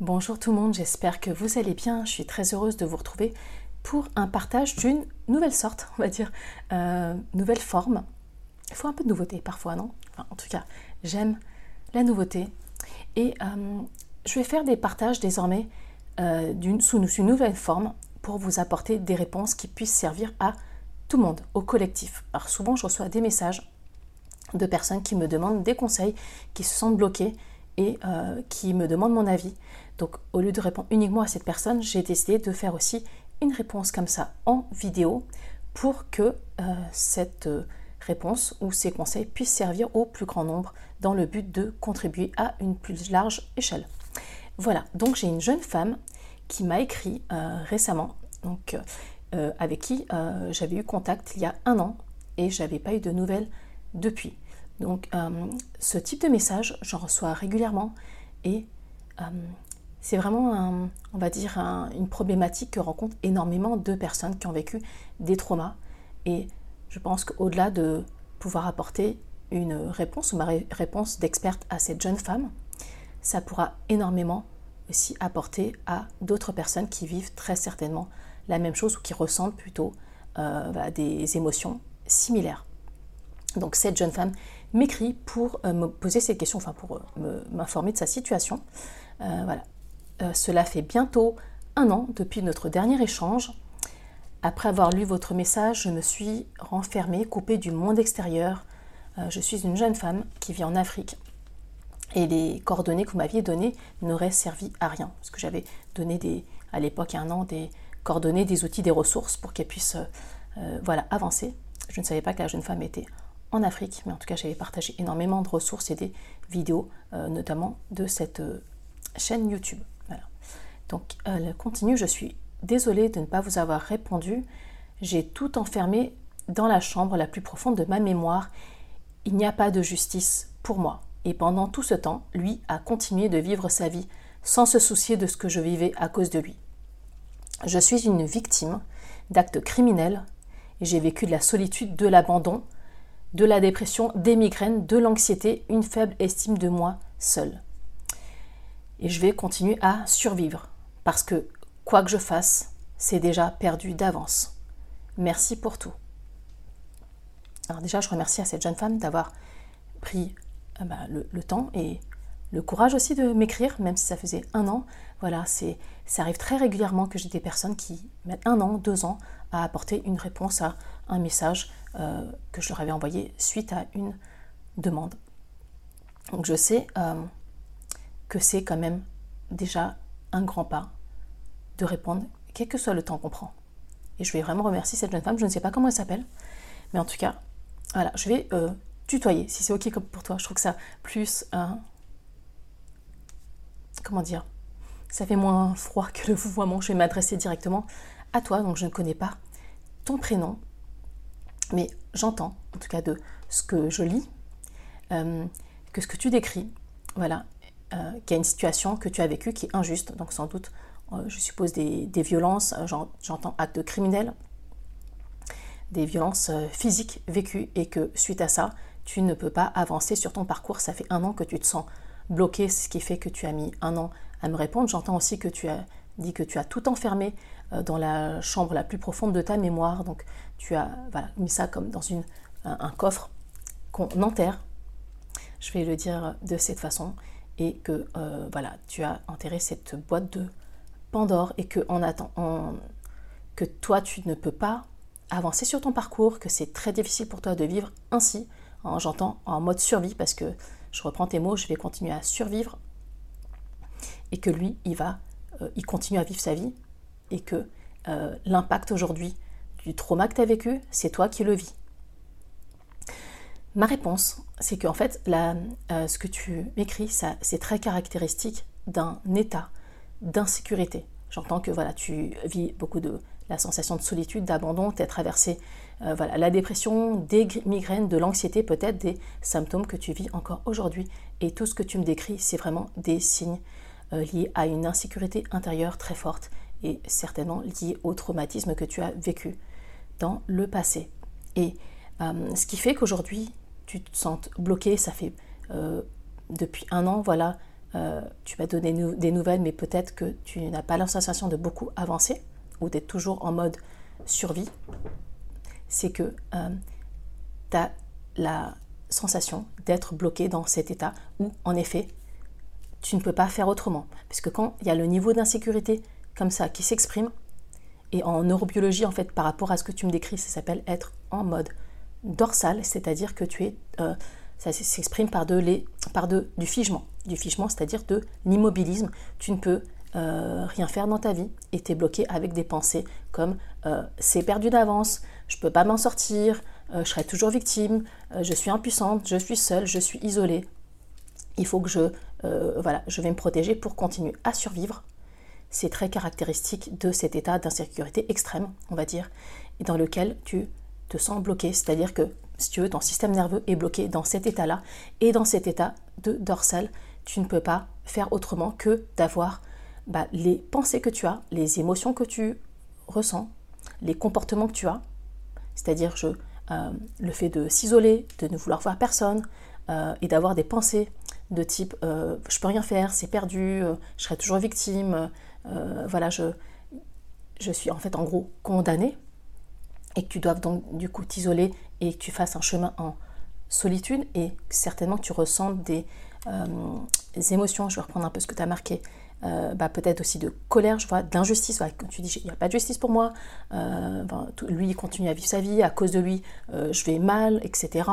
Bonjour tout le monde, j'espère que vous allez bien. Je suis très heureuse de vous retrouver pour un partage d'une nouvelle sorte, on va dire, euh, nouvelle forme. Il faut un peu de nouveauté parfois, non? En tout cas, j'aime la nouveauté. Et euh, je vais faire des partages désormais euh, sous une nouvelle forme pour vous apporter des réponses qui puissent servir à tout le monde, au collectif. Alors souvent, je reçois des messages de personnes qui me demandent des conseils, qui se sentent bloquées et euh, qui me demandent mon avis. Donc au lieu de répondre uniquement à cette personne, j'ai décidé de faire aussi une réponse comme ça en vidéo pour que euh, cette euh, réponse ou ces conseils puissent servir au plus grand nombre dans le but de contribuer à une plus large échelle. Voilà, donc j'ai une jeune femme qui m'a écrit récemment, donc avec qui j'avais eu contact il y a un an et j'avais pas eu de nouvelles depuis. Donc euh, ce type de message, j'en reçois régulièrement et euh, c'est vraiment, on va dire, une problématique que rencontrent énormément de personnes qui ont vécu des traumas. Et je pense qu'au-delà de pouvoir apporter une réponse ou ma réponse d'experte à cette jeune femme, ça pourra énormément aussi apporter à d'autres personnes qui vivent très certainement la même chose ou qui ressentent plutôt euh, des émotions similaires. Donc cette jeune femme m'écrit pour euh, me poser ces questions, enfin pour euh, m'informer de sa situation. Euh, voilà. cela fait bientôt un an depuis notre dernier échange. Après avoir lu votre message, je me suis renfermée, coupée du monde extérieur. je suis une jeune femme qui vit en Afrique. Et les coordonnées que vous m'aviez données n'auraient servi à rien. Parce que j'avais donné des, à l'époque, un an, des coordonnées, des outils, des ressources pour qu'elle puisse voilà, avancer. Je ne savais pas que la jeune femme était en Afrique, mais en tout cas j'avais partagé énormément de ressources et des vidéos, euh, notamment de cette euh, chaîne YouTube. Donc elle continue, je suis désolée de ne pas vous avoir répondu. J'ai tout enfermé dans la chambre la plus profonde de ma mémoire. Il n'y a pas de justice pour moi. Et pendant tout ce temps, lui a continué de vivre sa vie sans se soucier de ce que je vivais à cause de lui. Je suis une victime d'actes criminels et j'ai vécu de la solitude, de l'abandon, de la dépression, des migraines, de l'anxiété, une faible estime de moi seule. Et je vais continuer à survivre parce que quoi que je fasse, c'est déjà perdu d'avance. Merci pour tout. Alors déjà, je remercie à cette jeune femme d'avoir pris euh, bah, le, temps et le courage aussi de m'écrire, même si ça faisait un an. Voilà, c'est, ça arrive très régulièrement que j'ai des personnes qui mettent un an, deux ans à apporter une réponse à un message euh, que je leur avais envoyé suite à une demande. Donc je sais euh, que c'est quand même déjà un grand pas de répondre, quel que soit le temps qu'on prend. Et je vais vraiment remercier cette jeune femme, je ne sais pas comment elle s'appelle, mais en tout cas, voilà, je vais euh, tutoyer, si c'est ok pour toi. Je trouve que ça plus comment dire, ça fait moins froid que le vouvoiement. Je vais m'adresser directement à toi, donc je ne connais pas ton prénom, mais j'entends, en tout cas de ce que je lis, euh, que ce que tu décris, voilà, euh, qu'il y a une situation que tu as vécue qui est injuste, donc sans doute, euh, je suppose, des, des violences, j'entends actes criminels, des violences physiques vécues, et que suite à ça, tu ne peux pas avancer sur ton parcours. Ça fait un an que tu te sens bloqué, ce qui fait que tu as mis un an à me répondre. J'entends aussi que tu as dit que tu as tout enfermé dans la chambre la plus profonde de ta mémoire. Donc tu as mis ça comme dans un, coffre qu'on enterre. Je vais le dire de cette façon. Et que euh, voilà, tu as enterré cette boîte de Pandore et que en attendant que toi tu ne peux pas avancer sur ton parcours, que c'est très difficile pour toi de vivre ainsi. J'entends en mode survie parce que je reprends tes mots, je vais continuer à survivre et que lui, il va, euh, il continue à vivre sa vie et que euh, l'impact aujourd'hui du trauma que tu as vécu, c'est toi qui le vis. Ma réponse, c'est qu'en fait, euh, ce que tu m'écris, c'est très caractéristique d'un état d'insécurité. J'entends que voilà, tu vis beaucoup de la sensation de solitude, d'abandon, tu as traversé euh, la dépression, des migraines, de l'anxiété, peut-être des symptômes que tu vis encore aujourd'hui. Et tout ce que tu me décris, c'est vraiment des signes liés à une insécurité intérieure très forte et certainement lié au traumatisme que tu as vécu le passé. Et euh, ce qui fait qu'aujourd'hui, tu te sens bloqué, ça fait euh, depuis un an, voilà, tu vas donner des nouvelles, mais peut-être que tu n'as pas la sensation de beaucoup avancer ou d'être toujours en mode survie, c'est que tu as la sensation d'être bloqué dans cet état où, en effet, tu ne peux pas faire autrement. Puisque quand il y a le niveau d'insécurité comme ça qui s'exprime, et en neurobiologie, en fait, par rapport à ce que tu me décris, ça s'appelle être en mode dorsal, c'est-à-dire que tu es, euh, ça s'exprime par, de les, par de, du figement. Du figement, c'est-à-dire de l'immobilisme. Tu ne peux euh, rien faire dans ta vie et tu es bloqué avec des pensées comme euh, c'est perdu d'avance, je ne peux pas m'en sortir, je serai toujours victime, je suis impuissante, je suis seule, je suis isolée. Il faut que je, voilà, je vais me protéger pour continuer à survivre c'est très caractéristique de cet état d'insécurité extrême, on va dire, et dans lequel tu te sens bloqué, c'est-à-dire que si tu veux, ton système nerveux est bloqué dans cet état-là, et dans cet état de dorsal, tu ne peux pas faire autrement que d'avoir bah, les pensées que tu as, les émotions que tu ressens, les comportements que tu as, c'est-à-dire euh, le fait de s'isoler, de ne vouloir voir personne, euh, et d'avoir des pensées de type euh, je peux rien faire, c'est perdu, je serai toujours victime, euh, voilà, je, je suis en fait en gros condamnée. Et que tu dois donc du coup t'isoler et que tu fasses un chemin en solitude. Et certainement que tu ressentes des, euh, émotions, je vais reprendre un peu ce que tu as marqué, euh, bah, peut-être aussi de colère, je vois, d'injustice, quand tu dis il n'y a pas de justice pour moi, lui il continue à vivre sa vie, à cause de lui je vais mal, etc.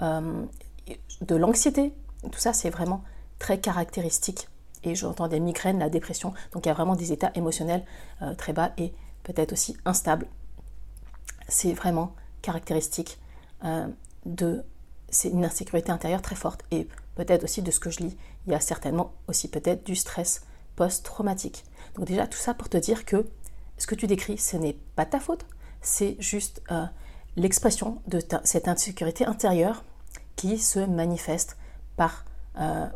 de l'anxiété, tout ça c'est vraiment très caractéristique et j'entends des migraines, la dépression. Donc il y a vraiment des états émotionnels euh, très bas et peut-être aussi instables. C'est vraiment caractéristique euh, de c'est une insécurité intérieure très forte et peut-être aussi de ce que je lis, il y a certainement aussi peut-être du stress post-traumatique. Donc déjà tout ça pour te dire que ce que tu décris, ce n'est pas ta faute, c'est juste euh, l'expression de cette insécurité intérieure qui se manifeste par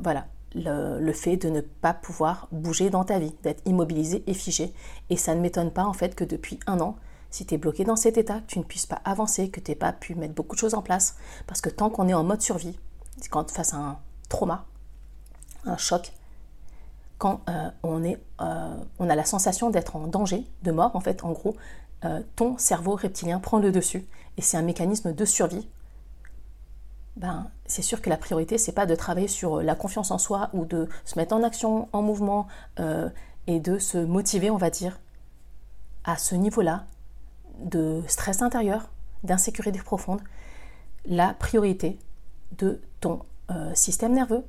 voilà le, fait de ne pas pouvoir bouger dans ta vie, d'être immobilisé et figé. Et ça ne m'étonne pas en fait que depuis un an, si tu es bloqué dans cet état, que tu ne puisses pas avancer, que tu n'aies pas pu mettre beaucoup de choses en place. Parce que tant qu'on est en mode survie, quand face à un trauma, un choc, quand euh, euh, on a la sensation d'être en danger, de mort, en fait, en gros, euh, ton cerveau reptilien prend le dessus. Et c'est un mécanisme de survie ben, c'est sûr que la priorité, c'est pas de travailler sur la confiance en soi ou de se mettre en action, en mouvement euh, et de se motiver, on va dire, à ce niveau-là de stress intérieur, d'insécurité profonde. La priorité de ton euh, système nerveux,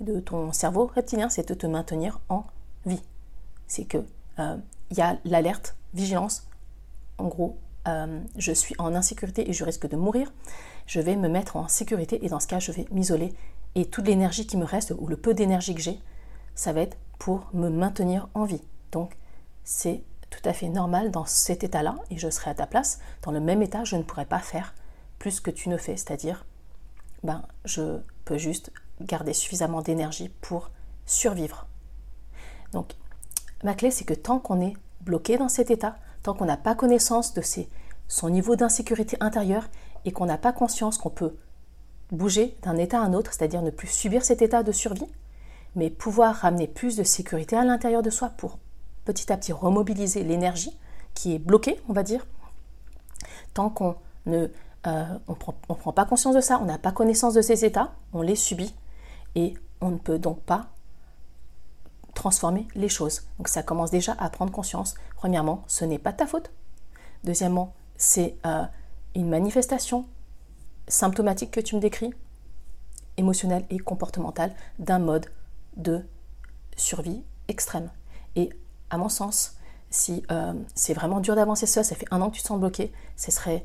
de ton cerveau reptilien, c'est de te maintenir en vie. C'est que euh, il y a l'alerte, vigilance, en gros, je suis en insécurité et je risque de mourir je vais me mettre en sécurité et dans ce cas, je vais m'isoler. Et toute l'énergie qui me reste, ou le peu d'énergie que j'ai, ça va être pour me maintenir en vie. Donc, c'est tout à fait normal dans cet état-là, et je serai à ta place. Dans le même état, je ne pourrais pas faire plus que tu ne fais, c'est-à-dire, ben, je peux juste garder suffisamment d'énergie pour survivre. Donc, ma clé, c'est que tant qu'on est bloqué dans cet état, tant qu'on n'a pas connaissance de son niveau d'insécurité intérieure, et qu'on n'a pas conscience qu'on peut bouger d'un état à un autre, c'est-à-dire ne plus subir cet état de survie, mais pouvoir ramener plus de sécurité à l'intérieur de soi pour petit à petit remobiliser l'énergie qui est bloquée, on va dire, tant qu'on ne euh, on prend, prend pas conscience de ça, on n'a pas connaissance de ces états, on les subit et on ne peut donc pas transformer les choses. Donc ça commence déjà à prendre conscience. Premièrement, ce n'est pas ta faute. Deuxièmement, c'est euh, une manifestation symptomatique que tu me décris, émotionnelle et comportementale, d'un mode de survie extrême. Et à mon sens, si euh, c'est vraiment dur d'avancer seul, ça fait un an que tu te sens bloqué, ce serait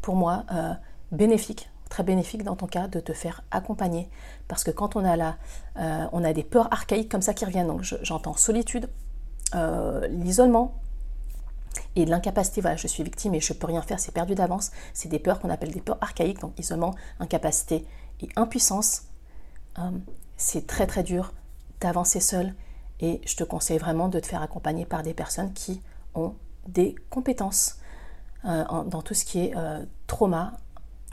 pour moi euh, bénéfique, très bénéfique dans ton cas de te faire accompagner. Parce que quand on a, la, euh, on a des peurs archaïques comme ça qui reviennent, donc j'entends solitude, l'isolement, et l'incapacité, voilà, je suis victime et je ne peux rien faire, c'est perdu d'avance. C'est des peurs qu'on appelle des peurs archaïques, donc isolement, incapacité et impuissance. Euh, c'est très très dur d'avancer seul et je te conseille vraiment de te faire accompagner par des personnes qui ont des compétences euh, dans tout ce qui est euh, trauma,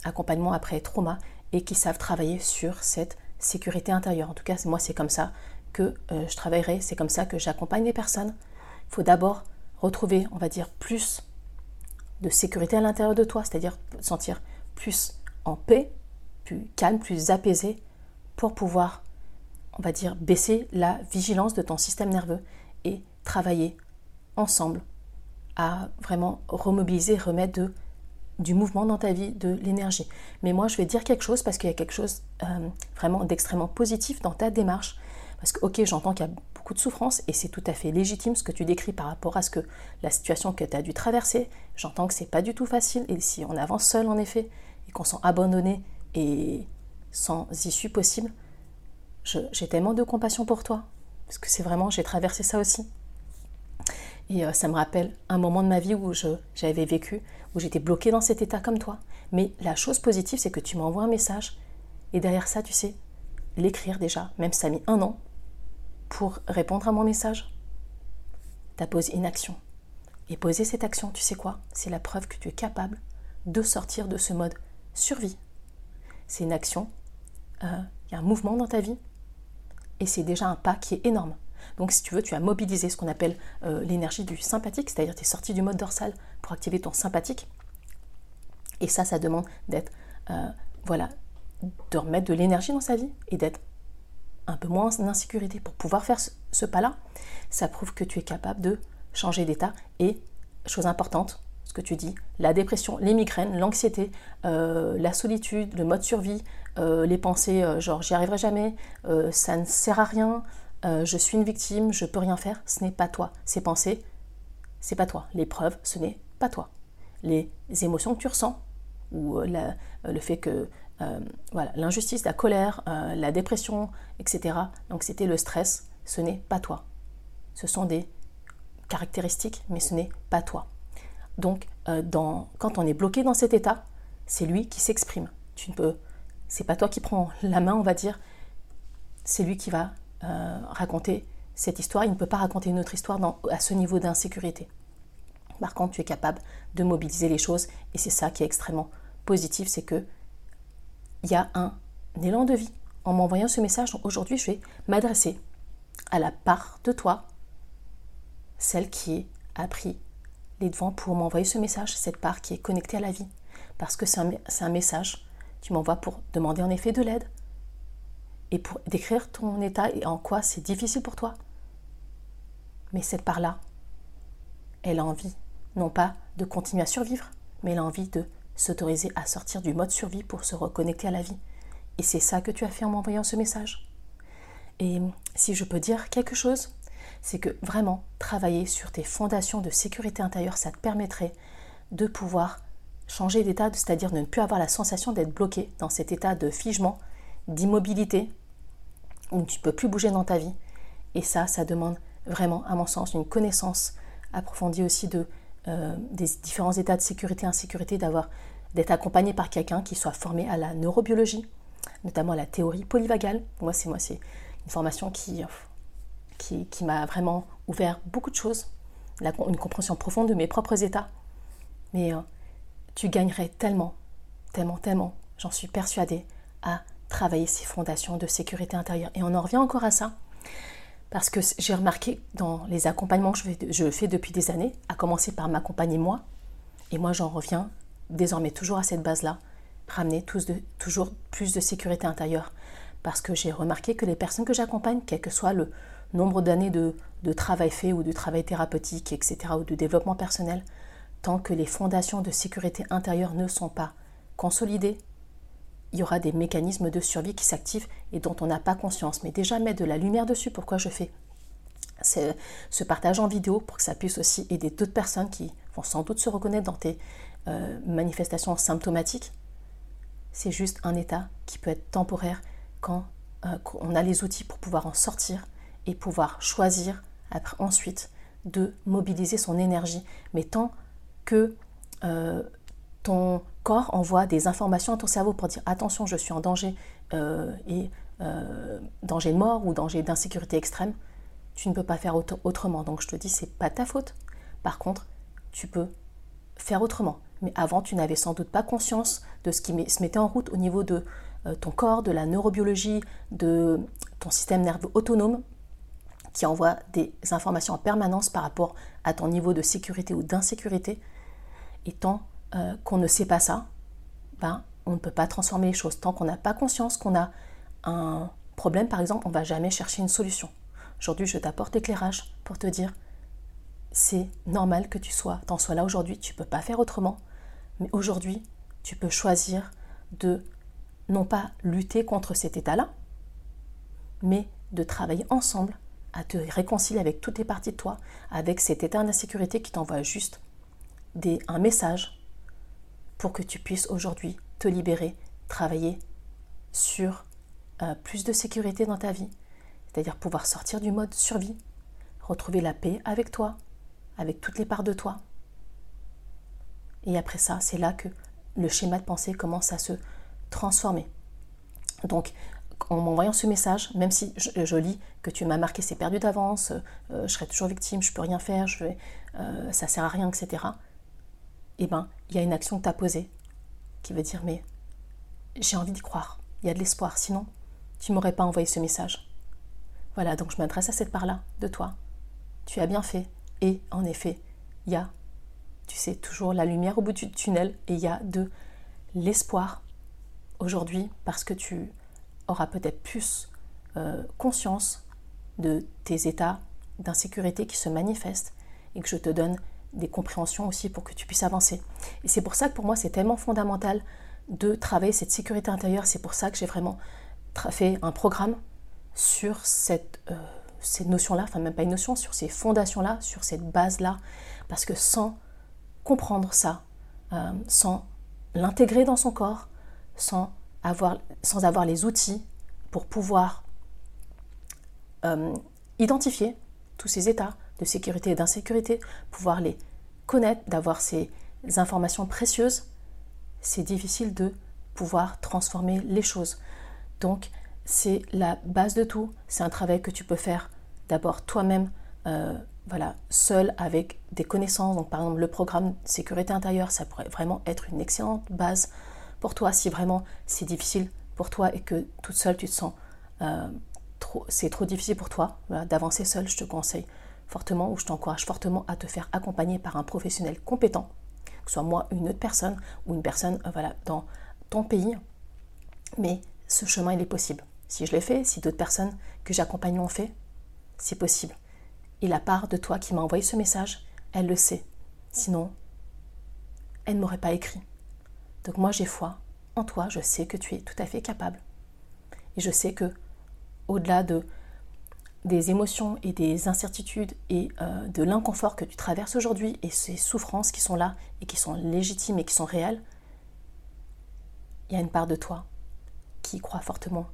accompagnement après trauma et qui savent travailler sur cette sécurité intérieure. En tout cas, moi, c'est comme ça que euh, je travaillerai, c'est comme ça que j'accompagne les personnes. Il faut d'abord retrouver, on va dire, plus de sécurité à l'intérieur de toi, c'est-à-dire sentir plus en paix, plus calme, plus apaisé, pour pouvoir, on va dire, baisser la vigilance de ton système nerveux et travailler ensemble à vraiment remobiliser, remettre du mouvement dans ta vie, de l'énergie. Mais moi, je vais dire quelque chose parce qu'il y a quelque chose euh, vraiment d'extrêmement positif dans ta démarche. Parce que, ok, j'entends qu'il y a beaucoup de souffrance et c'est tout à fait légitime ce que tu décris par rapport à ce que la situation que tu as dû traverser. J'entends que c'est pas du tout facile et si on avance seul, en effet, et qu'on sent abandonné et sans issue possible, j'ai tellement de compassion pour toi. Parce que c'est vraiment, j'ai traversé ça aussi. Et euh, ça me rappelle un moment de ma vie où j'avais vécu, où j'étais bloquée dans cet état comme toi. Mais la chose positive, c'est que tu m'envoies un message. Et derrière ça, tu sais, l'écrire déjà, même ça a mis un an pour répondre à mon message. Tu as posé une action. Et poser cette action, tu sais quoi? C'est la preuve que tu es capable de sortir de ce mode survie. C'est une action, il euh, y a un mouvement dans ta vie, et c'est déjà un pas qui est énorme. Donc si tu veux, tu as mobilisé ce qu'on appelle euh, l'énergie du sympathique, c'est-à-dire tu es sorti du mode dorsal pour activer ton sympathique. Et ça, ça demande d'être, euh, voilà, de remettre de l'énergie dans sa vie et d'être un peu moins en insécurité. Pour pouvoir faire ce, pas-là, ça prouve que tu es capable de changer d'état. Et, chose importante, ce que tu dis, la dépression, les migraines, l'anxiété, euh, la solitude, le mode survie, les pensées genre j'y arriverai jamais, ça ne sert à rien, euh, je suis une victime, je peux rien faire, ce n'est pas toi. Ces pensées, c'est pas toi. L'épreuve, ce n'est pas toi. Les émotions que tu ressens, ou euh, euh, le fait que voilà, l'injustice, la colère, la dépression, etc. Donc c'était le stress, ce n'est pas toi. Ce sont des caractéristiques, mais ce n'est pas toi. Donc dans, quand on est bloqué dans cet état, c'est lui qui s'exprime. Tu ne peux, c'est pas toi qui prends la main, on va dire. C'est lui qui va euh, raconter cette histoire, il ne peut pas raconter une autre histoire à ce niveau d'insécurité. Par contre, tu es capable de mobiliser les choses et c'est ça qui est extrêmement positif, c'est que il y a un, élan de vie. En m'envoyant ce message, aujourd'hui, je vais m'adresser à la part de toi, celle qui a pris les devants pour m'envoyer ce message, cette part qui est connectée à la vie. Parce que c'est un, message, tu m'envoies pour demander en effet de l'aide, et pour décrire ton état et en quoi c'est difficile pour toi. Mais cette part-là, elle a envie, non pas de continuer à survivre, mais elle a envie de s'autoriser à sortir du mode survie pour se reconnecter à la vie. Et c'est ça que tu as fait en m'envoyant ce message. Et si je peux dire quelque chose, c'est que vraiment travailler sur tes fondations de sécurité intérieure, ça te permettrait de pouvoir changer d'état, c'est-à-dire de ne plus avoir la sensation d'être bloqué dans cet état de figement, d'immobilité, où tu ne peux plus bouger dans ta vie. Et ça, ça demande vraiment, à mon sens, une connaissance approfondie aussi de, euh, des différents états de sécurité et insécurité, d'avoir, d'être accompagné par quelqu'un qui soit formé à la neurobiologie, notamment à la théorie polyvagale. Moi, c'est moi, c'est une formation qui, qui, qui m'a vraiment ouvert beaucoup de choses, une compréhension profonde de mes propres états. Mais euh, tu gagnerais tellement, tellement, tellement, j'en suis persuadée, à travailler ces fondations de sécurité intérieure. Et on en revient encore à ça, parce que j'ai remarqué dans les accompagnements que je fais, depuis des années, à commencer par m'accompagner moi, et moi j'en reviens désormais toujours à cette base-là, ramener toujours plus de sécurité intérieure, parce que j'ai remarqué que les personnes que j'accompagne, quel que soit le nombre d'années de travail fait ou de travail thérapeutique, etc., ou de développement personnel, tant que les fondations de sécurité intérieure ne sont pas consolidées, il y aura des mécanismes de survie qui s'activent et dont on n'a pas conscience. Mais déjà mettre de la lumière dessus, pourquoi je fais ce partage en vidéo pour que ça puisse aussi aider d'autres personnes qui vont sans doute se reconnaître dans tes euh, manifestations symptomatiques. C'est juste un état qui peut être temporaire quand euh, on a les outils pour pouvoir en sortir et pouvoir choisir après, ensuite de mobiliser son énergie. Mais tant que euh, ton corps envoie des informations à ton cerveau pour dire attention, je suis en danger euh, et euh, danger de mort ou danger d'insécurité extrême, tu ne peux pas faire autrement. Donc je te dis, c'est pas ta faute. Par contre, tu peux faire autrement. Mais avant, tu n'avais sans doute pas conscience de ce qui se mettait en route au niveau de euh, ton corps, de la neurobiologie, de ton système nerveux autonome qui envoie des informations en permanence par rapport à ton niveau de sécurité ou d'insécurité. Et tant euh, qu'on ne sait pas ça, ben, on ne peut pas transformer les choses. Tant qu'on n'a pas conscience qu'on a un problème, par exemple, on ne va jamais chercher une solution. Aujourd'hui, je t'apporte l'éclairage pour te dire, c'est normal que tu sois, t'en sois là aujourd'hui, tu ne peux pas faire autrement, mais aujourd'hui, tu peux choisir de non pas lutter contre cet état-là, mais de travailler ensemble à te réconcilier avec toutes les parties de toi, avec cet état d'insécurité qui t'envoie juste des, un message pour que tu puisses aujourd'hui te libérer, travailler sur euh, plus de sécurité dans ta vie, c'est-à-dire pouvoir sortir du mode survie, retrouver la paix avec toi, avec toutes les parts de toi. Et après ça, c'est là que le schéma de pensée commence à se transformer. Donc, en m'envoyant ce message, même si je, lis que tu m'as marqué, c'est perdu d'avance, euh, je serai toujours victime, je peux rien faire, je vais, euh, ça sert à rien, etc. Eh bien, il y a une action que tu as posée qui veut dire mais j'ai envie d'y croire, il y a de l'espoir, sinon tu m'aurais pas envoyé ce message. Voilà, donc je m'adresse à cette part-là de toi. Tu as bien fait. Et en effet, il y a, tu sais, toujours la lumière au bout du tunnel et il y a de l'espoir aujourd'hui parce que tu auras peut-être plus euh, conscience de tes états d'insécurité qui se manifestent et que je te donne des compréhensions aussi pour que tu puisses avancer. Et c'est pour ça que pour moi c'est tellement fondamental de travailler cette sécurité intérieure. C'est pour ça que j'ai vraiment fait un programme sur cette, euh, cette notion-là, enfin même pas une notion, sur ces fondations-là, sur cette base-là, parce que sans comprendre ça, euh, sans l'intégrer dans son corps, sans avoir, sans avoir les outils pour pouvoir euh, identifier tous ces états de sécurité et d'insécurité, pouvoir les connaître, d'avoir ces informations précieuses, c'est difficile de pouvoir transformer les choses. Donc, c'est la base de tout. C'est un travail que tu peux faire d'abord toi-même, euh, voilà, seul avec des connaissances. Donc, par exemple, le programme sécurité intérieure, ça pourrait vraiment être une excellente base pour toi si vraiment c'est difficile pour toi et que toute seule tu te sens euh, trop, c'est trop difficile pour toi d'avancer seul. Je te conseille fortement ou je t'encourage fortement à te faire accompagner par un professionnel compétent, que ce soit moi, une autre personne ou une personne euh, voilà, dans ton pays. Mais ce chemin, il est possible. Si je l'ai fait, si d'autres personnes que j'accompagne l'ont fait, c'est possible. Et la part de toi qui m'a envoyé ce message, elle le sait. Sinon, elle ne m'aurait pas écrit. Donc moi, j'ai foi en toi, je sais que tu es tout à fait capable. Et je sais que, au-delà de, des émotions et des incertitudes et euh, de l'inconfort que tu traverses aujourd'hui et ces souffrances qui sont là et qui sont légitimes et qui sont réelles, il y a une part de toi qui croit fortement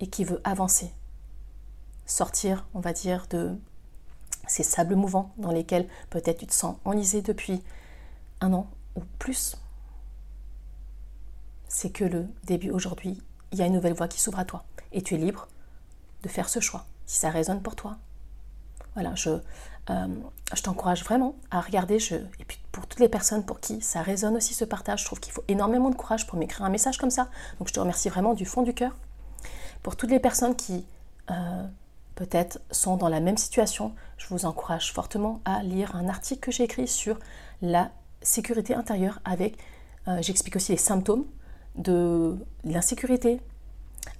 et qui veut avancer, sortir, on va dire, de ces sables mouvants dans lesquels peut-être tu te sens enlisé depuis un an ou plus. C'est que le début aujourd'hui, il y a une nouvelle voie qui s'ouvre à toi et tu es libre de faire ce choix si ça résonne pour toi. Voilà, je, euh, je t'encourage vraiment à regarder. Et puis pour toutes les personnes pour qui ça résonne aussi ce partage, je trouve qu'il faut énormément de courage pour m'écrire un message comme ça. Donc je te remercie vraiment du fond du cœur. Pour toutes les personnes qui euh, peut-être sont dans la même situation, je vous encourage fortement à lire un article que j'ai écrit sur la sécurité intérieure avec, euh, j'explique aussi les symptômes de l'insécurité,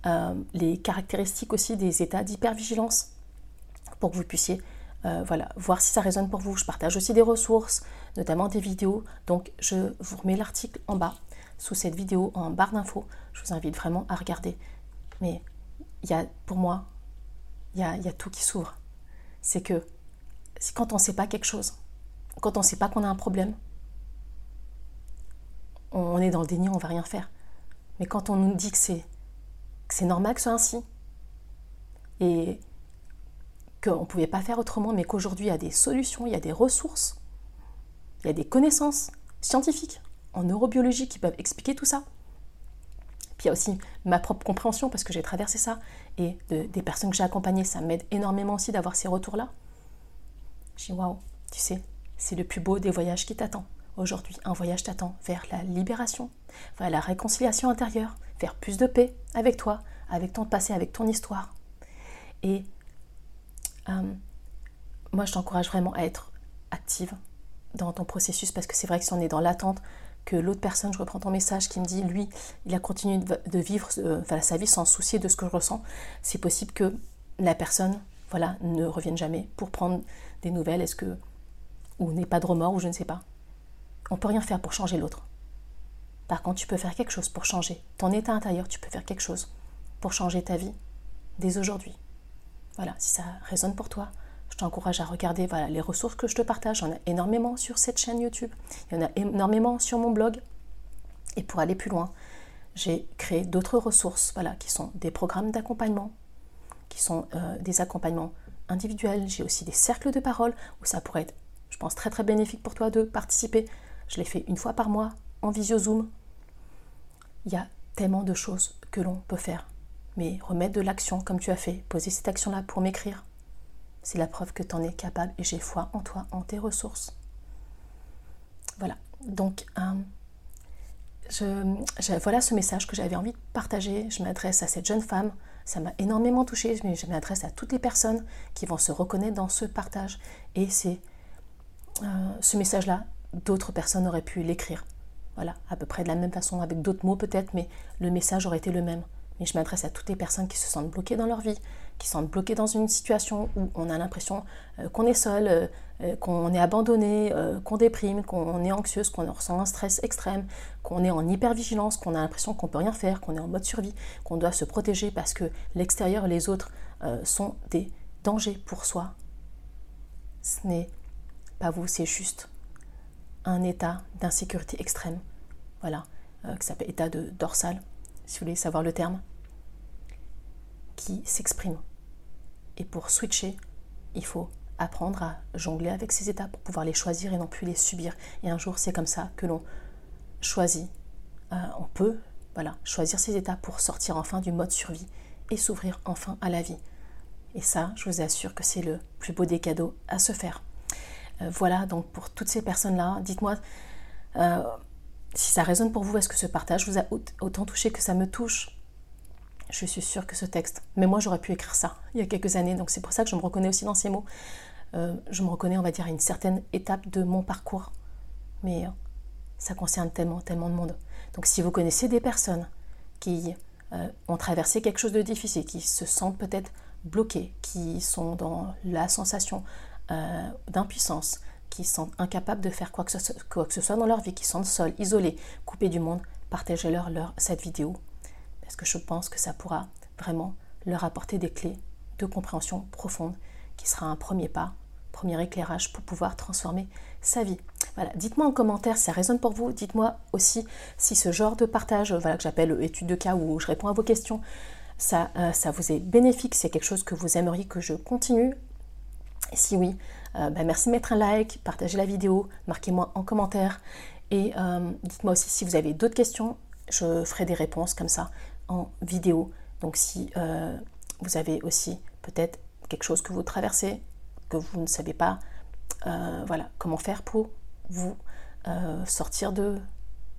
euh, les caractéristiques aussi des états d'hypervigilance pour que vous puissiez voilà, voir si ça résonne pour vous. Je partage aussi des ressources, notamment des vidéos. Donc je vous remets l'article en bas, sous cette vidéo, en barre d'infos. Je vous invite vraiment à regarder. Mais il y a, pour moi, il y a, y a tout qui s'ouvre. C'est que quand on ne sait pas quelque chose, quand on ne sait pas qu'on a un problème, on est dans le déni, on ne va rien faire. Mais quand on nous dit que c'est, c'est normal que ce soit ainsi, et qu'on ne pouvait pas faire autrement, mais qu'aujourd'hui il y a des solutions, il y a des ressources, il y a des connaissances scientifiques en neurobiologie qui peuvent expliquer tout ça, puis il y a aussi ma propre compréhension parce que j'ai traversé ça et des personnes que j'ai accompagnées, ça m'aide énormément aussi d'avoir ces retours-là. Je dis waouh, tu sais, c'est le plus beau des voyages qui t'attend. Aujourd'hui, un voyage t'attend vers la libération, vers la réconciliation intérieure, vers plus de paix avec toi, avec ton passé, avec ton histoire. Et euh, moi, je t'encourage vraiment à être active dans ton processus parce que c'est vrai que si on est dans l'attente que l'autre personne, je reprends ton message, qui me dit, lui, il a continué de vivre euh, sa vie sans soucier de ce que je ressens, c'est possible que la personne voilà, ne revienne jamais pour prendre des nouvelles, est-ce que ou n'est pas de remords ou je ne sais pas. On peut rien faire pour changer l'autre. Par contre, tu peux faire quelque chose pour changer ton état intérieur, tu peux faire quelque chose pour changer ta vie dès aujourd'hui. Voilà, si ça résonne pour toi, je t'encourage à regarder les ressources que je te partage. Il y en a énormément sur cette chaîne YouTube. Il y en a énormément sur mon blog. Et pour aller plus loin, j'ai créé d'autres ressources voilà, qui sont des programmes d'accompagnement, qui sont euh, des accompagnements individuels. J'ai aussi des cercles de parole où ça pourrait être, je pense, très très bénéfique pour toi de participer. Je les fais une fois par mois en visio Zoom. Il y a tellement de choses que l'on peut faire. Mais remettre de l'action comme tu as fait, poser cette action-là pour m'écrire, c'est la preuve que tu en es capable et j'ai foi en toi, en tes ressources. Voilà. Donc, euh, voilà ce message que j'avais envie de partager. Je m'adresse à cette jeune femme. Ça m'a énormément touchée. Mais je m'adresse à toutes les personnes qui vont se reconnaître dans ce partage. Et c'est euh, ce message-là, d'autres personnes auraient pu l'écrire. Voilà, à peu près de la même façon, avec d'autres mots peut-être, mais le message aurait été le même. Mais je m'adresse à toutes les personnes qui se sentent bloquées dans leur vie, qui sont bloqués dans une situation où on a l'impression euh, qu'on est seul, euh, euh, qu'on est abandonné, qu'on déprime, qu'on est anxieuse, qu'on ressent un stress extrême, qu'on est en hypervigilance, qu'on a l'impression qu'on peut rien faire, qu'on est en mode survie, qu'on doit se protéger parce que l'extérieur et les autres sont des dangers pour soi. Ce n'est pas vous, c'est juste un état d'insécurité extrême. Voilà, qui s'appelle état de dorsal, si vous voulez savoir le terme qui s'exprime. Et pour switcher, il faut apprendre à jongler avec ces états pour pouvoir les choisir et non plus les subir. Et un jour, c'est comme ça que l'on choisit, euh, on peut voilà, choisir ces états pour sortir enfin du mode survie et s'ouvrir enfin à la vie. Et ça, je vous assure que c'est le plus beau des cadeaux à se faire. Euh, voilà, donc pour toutes ces personnes-là, dites-moi euh, si ça résonne pour vous, est-ce que ce partage vous a autant touché que ça me touche? Je suis sûre que ce texte, mais moi j'aurais pu écrire ça il y a quelques années, donc c'est pour ça que je me reconnais aussi dans ces mots. Euh, je me reconnais, on va dire, à une certaine étape de mon parcours, mais ça concerne tellement, tellement de monde. Donc si vous connaissez des personnes qui ont traversé quelque chose de difficile, qui se sentent peut-être bloquées, qui sont dans la sensation d'impuissance, qui sont incapables de faire quoi que, ce, quoi que, ce, soit dans leur vie, qui sont seuls, isolés, coupés du monde, partagez-leur leur, cette vidéo parce que je pense que ça pourra vraiment leur apporter des clés de compréhension profonde qui sera un premier pas, premier éclairage pour pouvoir transformer sa vie? Voilà, dites-moi en commentaire si ça résonne pour vous. Dites-moi aussi si ce genre de partage, voilà, que j'appelle étude de cas où je réponds à vos questions, ça, euh, ça vous est bénéfique, c'est quelque chose que vous aimeriez que je continue. Si oui, euh, bah, merci de mettre un like, partagez la vidéo, marquez-moi en commentaire et euh, dites-moi aussi si vous avez d'autres questions, je ferai des réponses comme ça en vidéo. Donc si euh, vous avez aussi peut-être quelque chose que vous traversez, que vous ne savez pas voilà, comment faire pour vous sortir de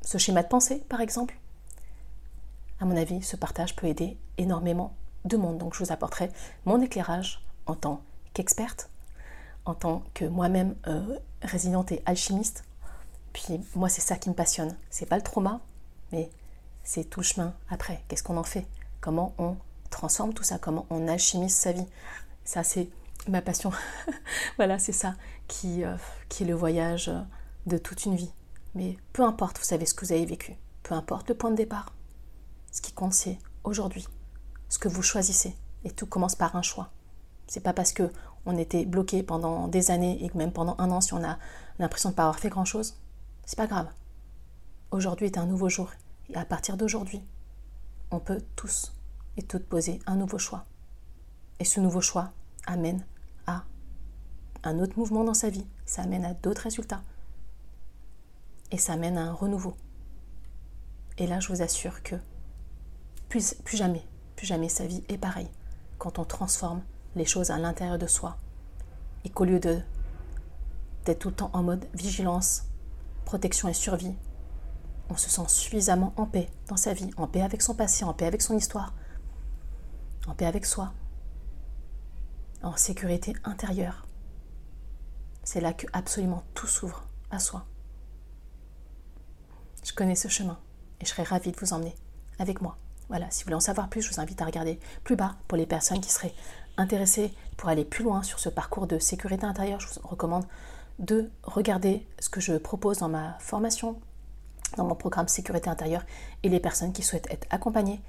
ce schéma de pensée, par exemple, à mon avis, ce partage peut aider énormément de monde. Donc je vous apporterai mon éclairage en tant qu'experte, en tant que moi-même résidente et alchimiste. Puis moi, c'est ça qui me passionne. C'est pas le trauma, mais c'est tout le chemin après. Qu'est-ce qu'on en fait? Comment on transforme tout ça? Comment on alchimise sa vie? Ça, c'est ma passion. voilà, c'est ça qui, euh, qui est le voyage de toute une vie. Mais peu importe, vous savez ce que vous avez vécu. Peu importe le point de départ. Ce qui compte, c'est aujourd'hui. Ce que vous choisissez. Et tout commence par un choix. C'est pas parce que on était bloqué pendant des années et que même pendant un an, si on a l'impression de ne pas avoir fait grand chose, c'est pas grave. Aujourd'hui est un nouveau jour et à partir d'aujourd'hui, on peut tous et toutes poser un nouveau choix. Et ce nouveau choix amène à un autre mouvement dans sa vie, ça amène à d'autres résultats. Et ça amène à un renouveau. Et là, je vous assure que plus jamais, plus jamais sa vie est pareille quand on transforme les choses à l'intérieur de soi. Et qu'au lieu de d'être tout le temps en mode vigilance, protection et survie. On se sent suffisamment en paix dans sa vie, en paix avec son passé, en paix avec son histoire, en paix avec soi, en sécurité intérieure. C'est là que absolument tout s'ouvre à soi. Je connais ce chemin et je serais ravie de vous emmener avec moi. Voilà, si vous voulez en savoir plus, je vous invite à regarder plus bas pour les personnes qui seraient intéressées pour aller plus loin sur ce parcours de sécurité intérieure. Je vous recommande de regarder ce que je propose dans ma formation, dans mon programme sécurité intérieure et les personnes qui souhaitent être accompagnées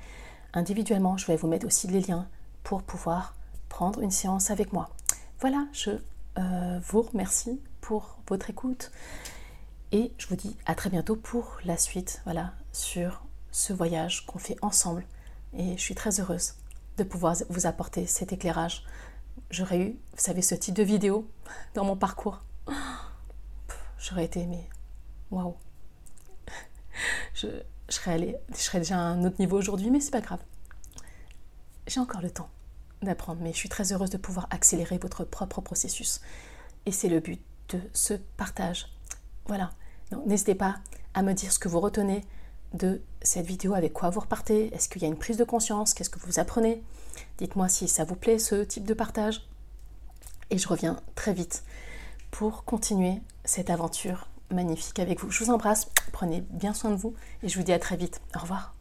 individuellement. Je vais vous mettre aussi les liens pour pouvoir prendre une séance avec moi. Voilà, je euh, vous remercie pour votre écoute et je vous dis à très bientôt pour la suite, voilà, sur ce voyage qu'on fait ensemble. Et je suis très heureuse de pouvoir vous apporter cet éclairage. J'aurais eu, vous savez, ce type de vidéo dans mon parcours. J'aurais été aimée. Waouh! Je, serais je serais déjà à un autre niveau aujourd'hui, mais c'est pas grave. J'ai encore le temps d'apprendre, mais je suis très heureuse de pouvoir accélérer votre propre processus. Et c'est le but de ce partage. Voilà. N'hésitez pas à me dire ce que vous retenez de cette vidéo, avec quoi vous repartez. Est-ce qu'il y a une prise de conscience Qu'est-ce que vous apprenez? Dites-moi si ça vous plaît, ce type de partage. Et je reviens très vite pour continuer cette aventure magnifique avec vous. Je vous embrasse, prenez bien soin de vous et je vous dis à très vite. Au revoir.